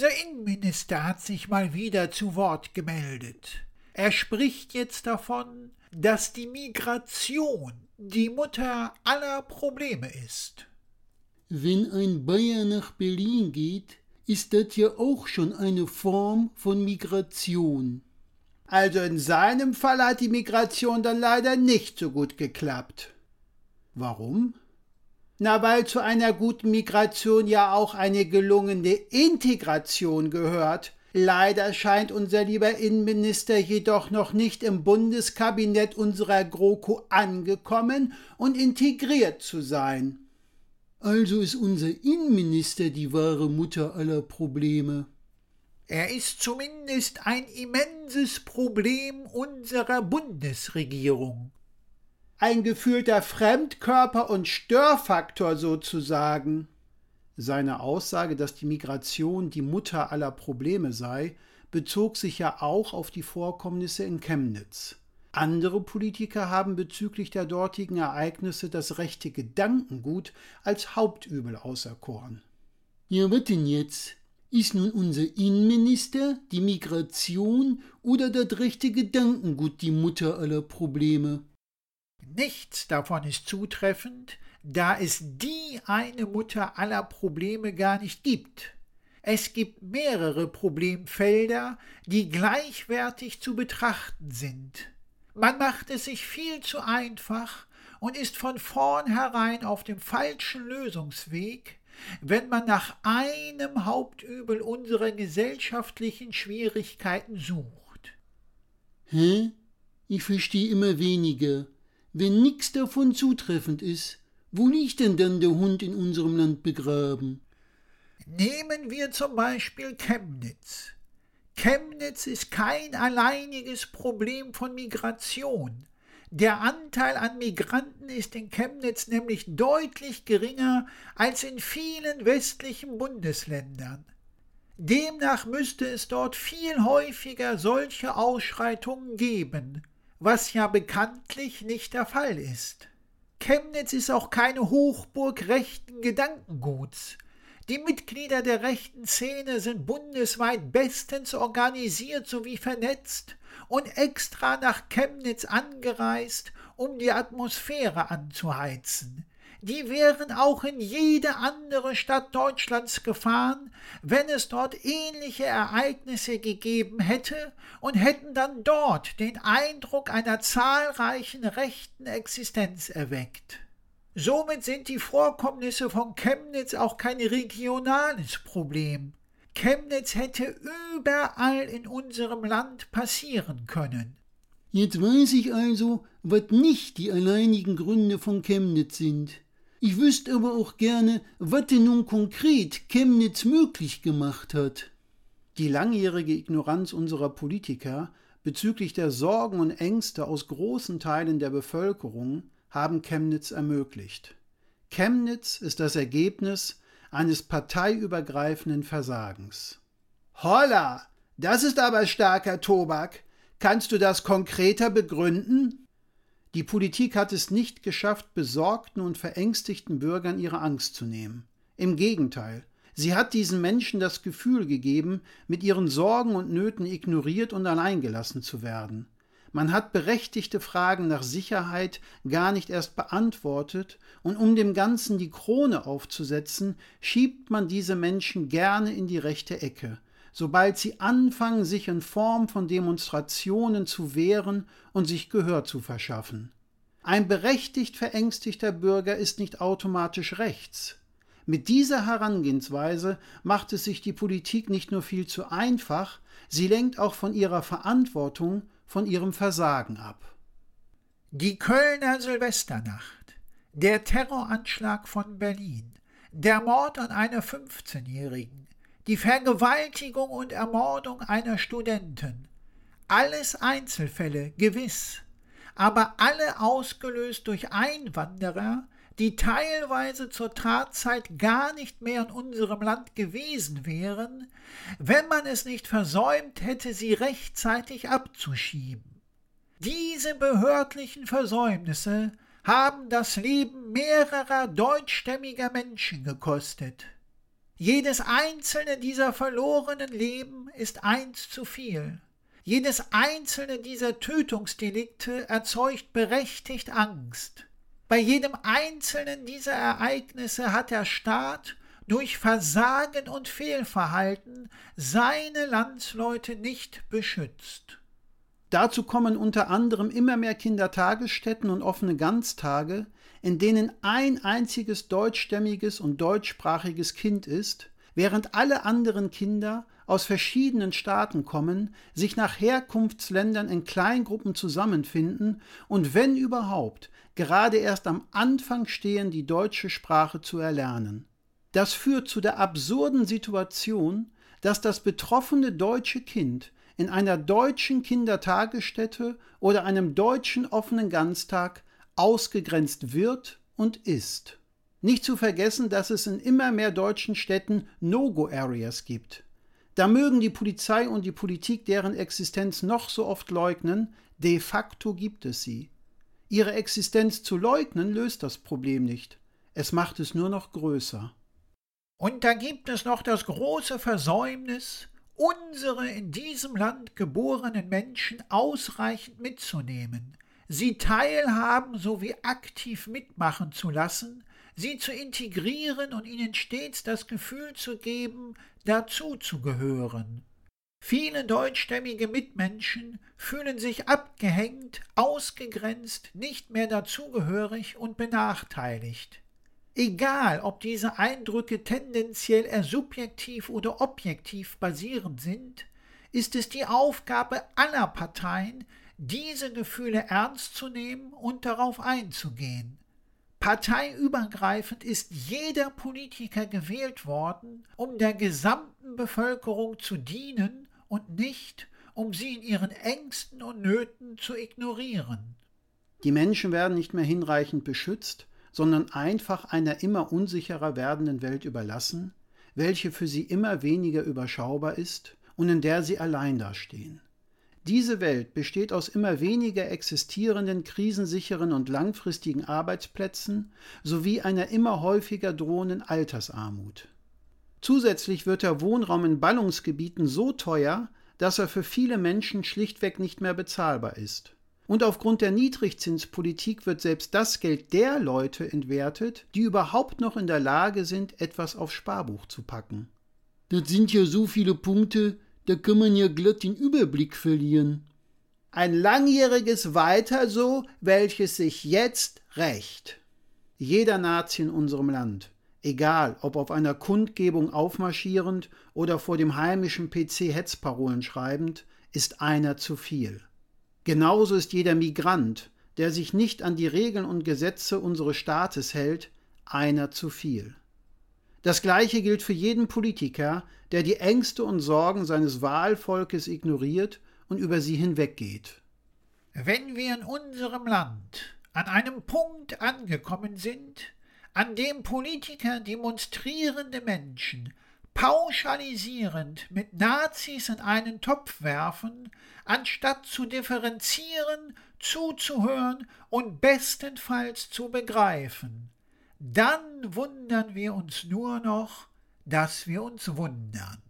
Unser Innenminister hat sich mal wieder zu Wort gemeldet. Er spricht jetzt davon, dass die Migration die Mutter aller Probleme ist. Wenn ein Bayer nach Berlin geht, ist das ja auch schon eine Form von Migration. Also in seinem Fall hat die Migration dann leider nicht so gut geklappt. Warum? Na, weil zu einer guten Migration ja auch eine gelungene Integration gehört. Leider scheint unser lieber Innenminister jedoch noch nicht im Bundeskabinett unserer GroKo angekommen und integriert zu sein. Also ist unser Innenminister die wahre Mutter aller Probleme. Er ist zumindest ein immenses Problem unserer Bundesregierung. Ein gefühlter Fremdkörper und Störfaktor sozusagen. Seine Aussage, dass die Migration die Mutter aller Probleme sei, bezog sich ja auch auf die Vorkommnisse in Chemnitz. Andere Politiker haben bezüglich der dortigen Ereignisse das rechte Gedankengut als Hauptübel auserkoren. Ja, was denn jetzt? Ist nun unser Innenminister, die Migration oder das rechte Gedankengut die Mutter aller Probleme? Nichts davon ist zutreffend, da es die eine Mutter aller Probleme gar nicht gibt. Es gibt mehrere Problemfelder, die gleichwertig zu betrachten sind. Man macht es sich viel zu einfach und ist von vornherein auf dem falschen Lösungsweg, wenn man nach einem Hauptübel unserer gesellschaftlichen Schwierigkeiten sucht. Hä? Ich verstehe immer weniger. Wenn nix davon zutreffend ist, wo liegt denn dann der Hund in unserem Land begraben? Nehmen wir zum Beispiel Chemnitz. Chemnitz ist kein alleiniges Problem von Migration. Der Anteil an Migranten ist in Chemnitz nämlich deutlich geringer als in vielen westlichen Bundesländern. Demnach müsste es dort viel häufiger solche Ausschreitungen geben, was ja bekanntlich nicht der Fall ist. Chemnitz ist auch keine Hochburg rechten Gedankenguts. Die Mitglieder der rechten Szene sind bundesweit bestens organisiert sowie vernetzt und extra nach Chemnitz angereist, um die Atmosphäre anzuheizen. Die wären auch in jede andere Stadt Deutschlands gefahren, wenn es dort ähnliche Ereignisse gegeben hätte und hätten dann dort den Eindruck einer zahlreichen rechten Existenz erweckt. Somit sind die Vorkommnisse von Chemnitz auch kein regionales Problem. Chemnitz hätte überall in unserem Land passieren können. Jetzt weiß ich also, was nicht die alleinigen Gründe von Chemnitz sind. Ich wüsste aber auch gerne, was denn nun konkret Chemnitz möglich gemacht hat. Die langjährige Ignoranz unserer Politiker bezüglich der Sorgen und Ängste aus großen Teilen der Bevölkerung haben Chemnitz ermöglicht. Chemnitz ist das Ergebnis eines parteiübergreifenden Versagens. Holla, das ist aber starker Tobak. Kannst du das konkreter begründen? Die Politik hat es nicht geschafft, besorgten und verängstigten Bürgern ihre Angst zu nehmen. Im Gegenteil, sie hat diesen Menschen das Gefühl gegeben, mit ihren Sorgen und Nöten ignoriert und alleingelassen zu werden. Man hat berechtigte Fragen nach Sicherheit gar nicht erst beantwortet, und um dem Ganzen die Krone aufzusetzen, schiebt man diese Menschen gerne in die rechte Ecke, sobald sie anfangen, sich in Form von Demonstrationen zu wehren und sich Gehör zu verschaffen. Ein berechtigt verängstigter Bürger ist nicht automatisch rechts. Mit dieser Herangehensweise macht es sich die Politik nicht nur viel zu einfach, sie lenkt auch von ihrer Verantwortung von ihrem Versagen ab. Die Kölner Silvesternacht, der Terroranschlag von Berlin, der Mord an einer 15-Jährigen, die Vergewaltigung und Ermordung einer Studentin, alles Einzelfälle, gewiss, aber alle ausgelöst durch Einwanderer, die teilweise zur Tatzeit gar nicht mehr in unserem Land gewesen wären, wenn man es nicht versäumt hätte, sie rechtzeitig abzuschieben. Diese behördlichen Versäumnisse haben das Leben mehrerer deutschstämmiger Menschen gekostet. Jedes einzelne dieser verlorenen Leben ist eins zu viel. Jedes einzelne dieser Tötungsdelikte erzeugt berechtigt Angst. Bei jedem einzelnen dieser Ereignisse hat der Staat durch Versagen und Fehlverhalten seine Landsleute nicht beschützt. Dazu kommen unter anderem immer mehr Kindertagesstätten und offene Ganztage, in denen ein einziges deutschstämmiges und deutschsprachiges Kind ist, während alle anderen Kinder aus verschiedenen Staaten kommen, sich nach Herkunftsländern in Kleingruppen zusammenfinden und wenn überhaupt gerade erst am Anfang stehen, die deutsche Sprache zu erlernen. Das führt zu der absurden Situation, dass das betroffene deutsche Kind in einer deutschen Kindertagesstätte oder einem deutschen offenen Ganztag ausgegrenzt wird und ist. Nicht zu vergessen, dass es in immer mehr deutschen Städten No-Go-Areas gibt. Da mögen die Polizei und die Politik deren Existenz noch so oft leugnen, de facto gibt es sie. Ihre Existenz zu leugnen löst das Problem nicht, es macht es nur noch größer. Und da gibt es noch das große Versäumnis, unsere in diesem Land geborenen Menschen ausreichend mitzunehmen, sie teilhaben sowie aktiv mitmachen zu lassen, sie zu integrieren und ihnen stets das Gefühl zu geben, dazu zu gehören. Viele deutschstämmige Mitmenschen fühlen sich abgehängt, ausgegrenzt, nicht mehr dazugehörig und benachteiligt. Egal, ob diese Eindrücke tendenziell eher subjektiv oder objektiv basierend sind, ist es die Aufgabe aller Parteien, diese Gefühle ernst zu nehmen und darauf einzugehen. Parteiübergreifend ist jeder Politiker gewählt worden, um der gesamten Bevölkerung zu dienen und nicht, um sie in ihren Ängsten und Nöten zu ignorieren. Die Menschen werden nicht mehr hinreichend beschützt, sondern einfach einer immer unsicherer werdenden Welt überlassen, welche für sie immer weniger überschaubar ist und in der sie allein dastehen. Diese Welt besteht aus immer weniger existierenden, krisensicheren und langfristigen Arbeitsplätzen sowie einer immer häufiger drohenden Altersarmut. Zusätzlich wird der Wohnraum in Ballungsgebieten so teuer, dass er für viele Menschen schlichtweg nicht mehr bezahlbar ist. Und aufgrund der Niedrigzinspolitik wird selbst das Geld der Leute entwertet, die überhaupt noch in der Lage sind, etwas aufs Sparbuch zu packen. Das sind ja so viele Punkte, da kann man ja glatt den Überblick verlieren. Ein langjähriges Weiter so, welches sich jetzt rächt. Jeder Nazi in unserem Land, egal ob auf einer Kundgebung aufmarschierend oder vor dem heimischen PC Hetzparolen schreibend, ist einer zu viel. Genauso ist jeder Migrant, der sich nicht an die Regeln und Gesetze unseres Staates hält, einer zu viel. Das Gleiche gilt für jeden Politiker, der die Ängste und Sorgen seines Wahlvolkes ignoriert und über sie hinweggeht. Wenn wir in unserem Land an einem Punkt angekommen sind, an dem Politiker demonstrierende Menschen pauschalisierend mit Nazis in einen Topf werfen, anstatt zu differenzieren, zuzuhören und bestenfalls zu begreifen. Dann wundern wir uns nur noch, dass wir uns wundern.